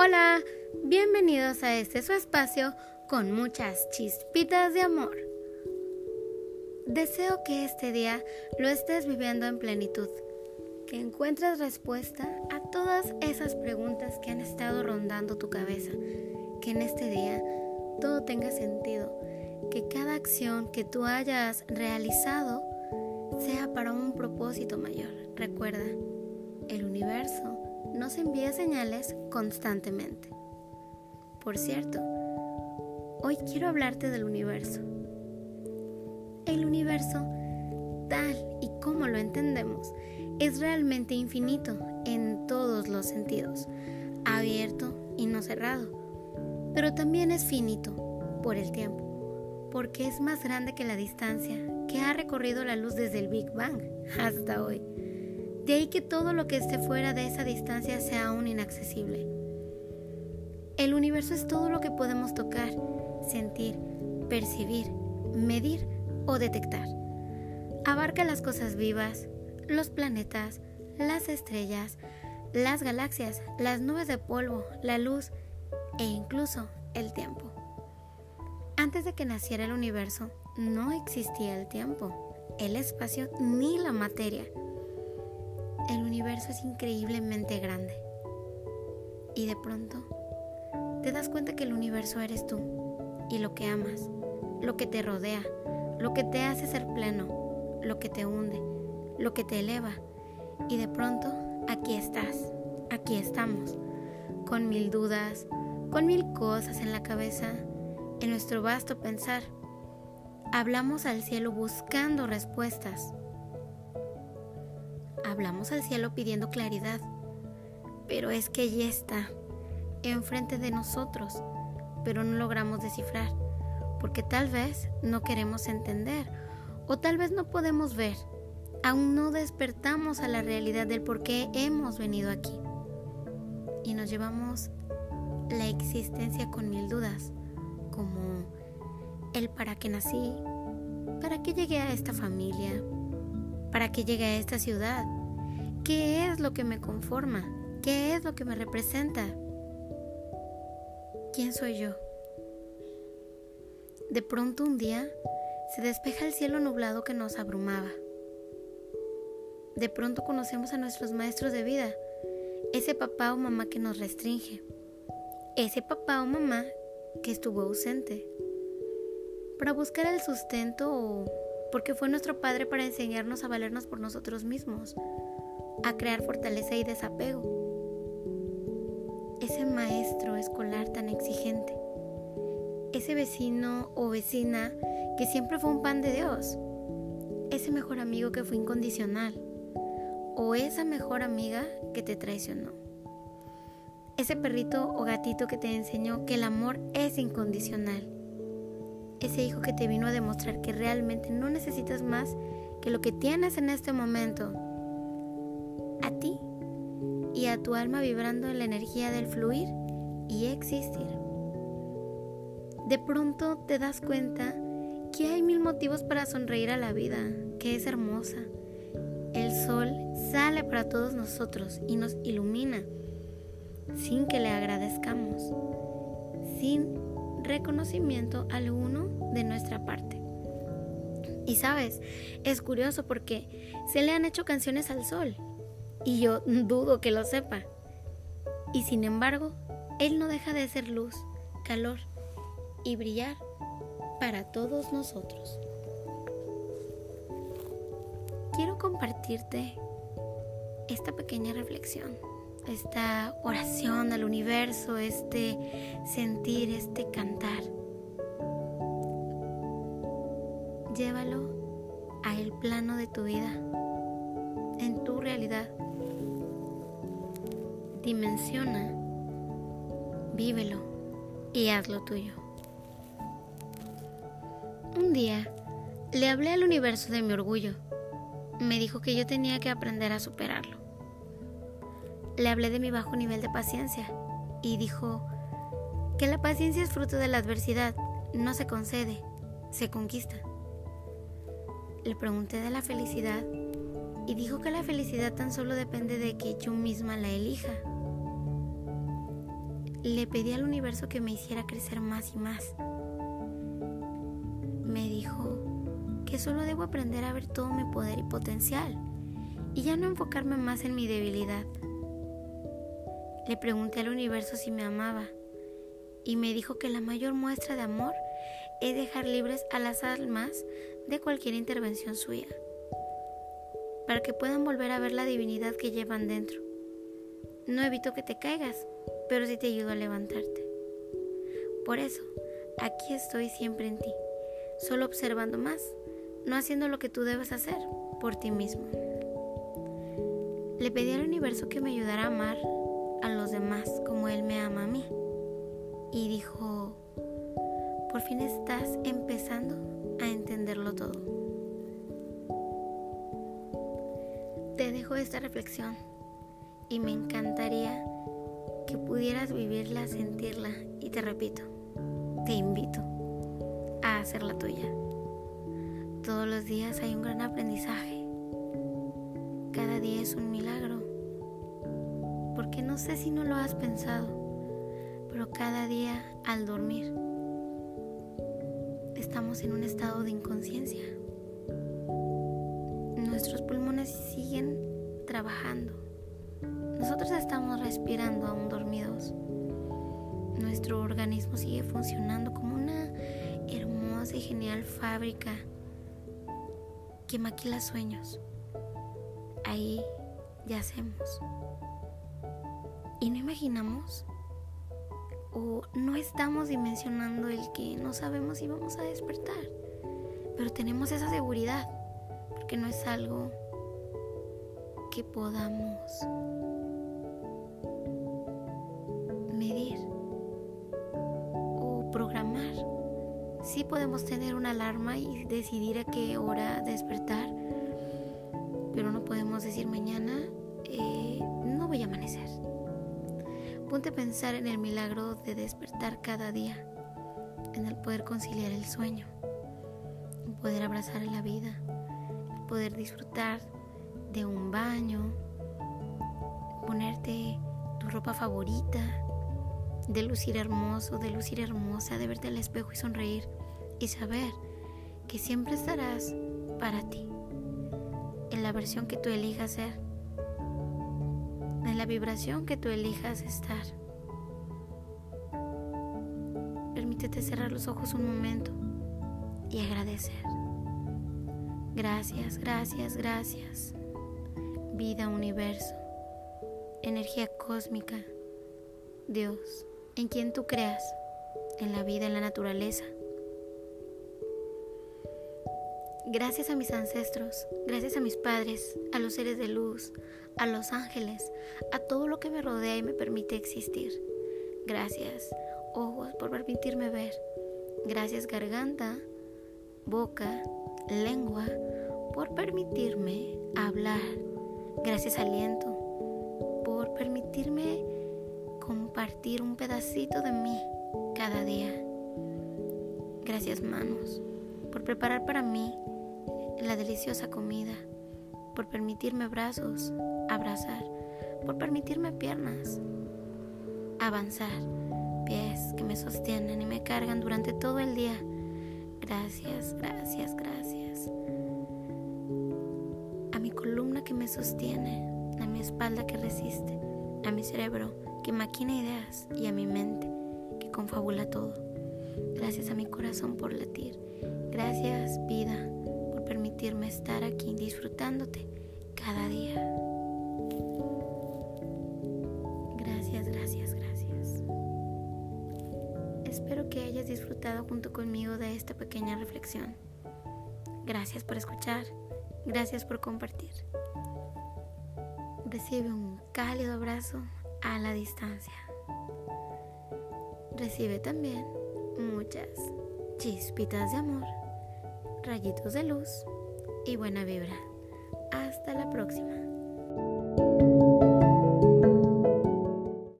Hola, bienvenidos a este su espacio con muchas chispitas de amor. Deseo que este día lo estés viviendo en plenitud, que encuentres respuesta a todas esas preguntas que han estado rondando tu cabeza, que en este día todo tenga sentido, que cada acción que tú hayas realizado sea para un propósito mayor. Recuerda, el universo nos envía señales constantemente. Por cierto, hoy quiero hablarte del universo. El universo, tal y como lo entendemos, es realmente infinito en todos los sentidos, abierto y no cerrado, pero también es finito por el tiempo, porque es más grande que la distancia que ha recorrido la luz desde el Big Bang hasta hoy. De ahí que todo lo que esté fuera de esa distancia sea aún inaccesible. El universo es todo lo que podemos tocar, sentir, percibir, medir o detectar. Abarca las cosas vivas, los planetas, las estrellas, las galaxias, las nubes de polvo, la luz e incluso el tiempo. Antes de que naciera el universo, no existía el tiempo, el espacio ni la materia el universo es increíblemente grande. Y de pronto te das cuenta que el universo eres tú y lo que amas, lo que te rodea, lo que te hace ser pleno, lo que te hunde, lo que te eleva. Y de pronto aquí estás, aquí estamos, con mil dudas, con mil cosas en la cabeza, en nuestro vasto pensar. Hablamos al cielo buscando respuestas hablamos al cielo pidiendo claridad, pero es que ya está, enfrente de nosotros, pero no logramos descifrar, porque tal vez no queremos entender o tal vez no podemos ver. Aún no despertamos a la realidad del por qué hemos venido aquí. Y nos llevamos la existencia con mil dudas, como el para qué nací, para qué llegué a esta familia, para qué llegué a esta ciudad, ¿Qué es lo que me conforma? ¿Qué es lo que me representa? ¿Quién soy yo? De pronto un día se despeja el cielo nublado que nos abrumaba. De pronto conocemos a nuestros maestros de vida, ese papá o mamá que nos restringe, ese papá o mamá que estuvo ausente, para buscar el sustento o porque fue nuestro padre para enseñarnos a valernos por nosotros mismos a crear fortaleza y desapego. Ese maestro escolar tan exigente. Ese vecino o vecina que siempre fue un pan de Dios. Ese mejor amigo que fue incondicional. O esa mejor amiga que te traicionó. Ese perrito o gatito que te enseñó que el amor es incondicional. Ese hijo que te vino a demostrar que realmente no necesitas más que lo que tienes en este momento a ti y a tu alma vibrando en la energía del fluir y existir. De pronto te das cuenta que hay mil motivos para sonreír a la vida, que es hermosa. El sol sale para todos nosotros y nos ilumina sin que le agradezcamos, sin reconocimiento alguno de nuestra parte. Y sabes, es curioso porque se le han hecho canciones al sol y yo dudo que lo sepa. Y sin embargo, Él no deja de ser luz, calor y brillar para todos nosotros. Quiero compartirte esta pequeña reflexión, esta oración al universo, este sentir, este cantar. Llévalo a el plano de tu vida, realidad dimensiona, vívelo y hazlo tuyo. Un día le hablé al universo de mi orgullo. Me dijo que yo tenía que aprender a superarlo. Le hablé de mi bajo nivel de paciencia y dijo que la paciencia es fruto de la adversidad, no se concede, se conquista. Le pregunté de la felicidad y dijo que la felicidad tan solo depende de que yo misma la elija le pedí al universo que me hiciera crecer más y más. Me dijo que solo debo aprender a ver todo mi poder y potencial y ya no enfocarme más en mi debilidad. Le pregunté al universo si me amaba y me dijo que la mayor muestra de amor es dejar libres a las almas de cualquier intervención suya, para que puedan volver a ver la divinidad que llevan dentro. No evito que te caigas, pero sí te ayudo a levantarte. Por eso, aquí estoy siempre en ti, solo observando más, no haciendo lo que tú debes hacer por ti mismo. Le pedí al universo que me ayudara a amar reflexión y me encantaría que pudieras vivirla, sentirla y te repito, te invito a hacerla tuya. Todos los días hay un gran aprendizaje. Cada día es un milagro. Porque no sé si no lo has pensado, pero cada día al dormir estamos en un estado de inconsciencia. Nuestros pulmones siguen trabajando nosotros estamos respirando aún dormidos. Nuestro organismo sigue funcionando como una hermosa y genial fábrica que maquila sueños. Ahí yacemos. Y no imaginamos o no estamos dimensionando el que no sabemos si vamos a despertar. Pero tenemos esa seguridad porque no es algo que podamos sí podemos tener una alarma y decidir a qué hora despertar, pero no podemos decir mañana eh, no voy a amanecer. Ponte a pensar en el milagro de despertar cada día, en el poder conciliar el sueño, en poder abrazar la vida, en poder disfrutar un baño, ponerte tu ropa favorita, de lucir hermoso, de lucir hermosa, de verte al espejo y sonreír y saber que siempre estarás para ti, en la versión que tú elijas ser, en la vibración que tú elijas estar. Permítete cerrar los ojos un momento y agradecer. Gracias, gracias, gracias. Vida, universo, energía cósmica, Dios, en quien tú creas, en la vida, en la naturaleza Gracias a mis ancestros, gracias a mis padres, a los seres de luz, a los ángeles, a todo lo que me rodea y me permite existir. Gracias, ojos, por permitirme ver. Gracias, garganta, boca, lengua, por permitirme hablar. Gracias, aliento, por permitirme compartir un pedacito de mí cada día. Gracias, manos, por preparar para mí la deliciosa comida, por permitirme brazos, abrazar, por permitirme piernas, avanzar, pies que me sostienen y me cargan durante todo el día. Gracias, gracias, gracias. Columna que me sostiene, a mi espalda que resiste, a mi cerebro que maquina ideas y a mi mente que confabula todo. Gracias a mi corazón por latir. Gracias, vida permitirme estar aquí disfrutándote cada día. Gracias, gracias, gracias. Espero que hayas disfrutado junto conmigo de esta pequeña reflexión. Gracias por escuchar, gracias por compartir. Recibe un cálido abrazo a la distancia. Recibe también muchas chispitas de amor rayitos de luz y buena vibra. Hasta la próxima.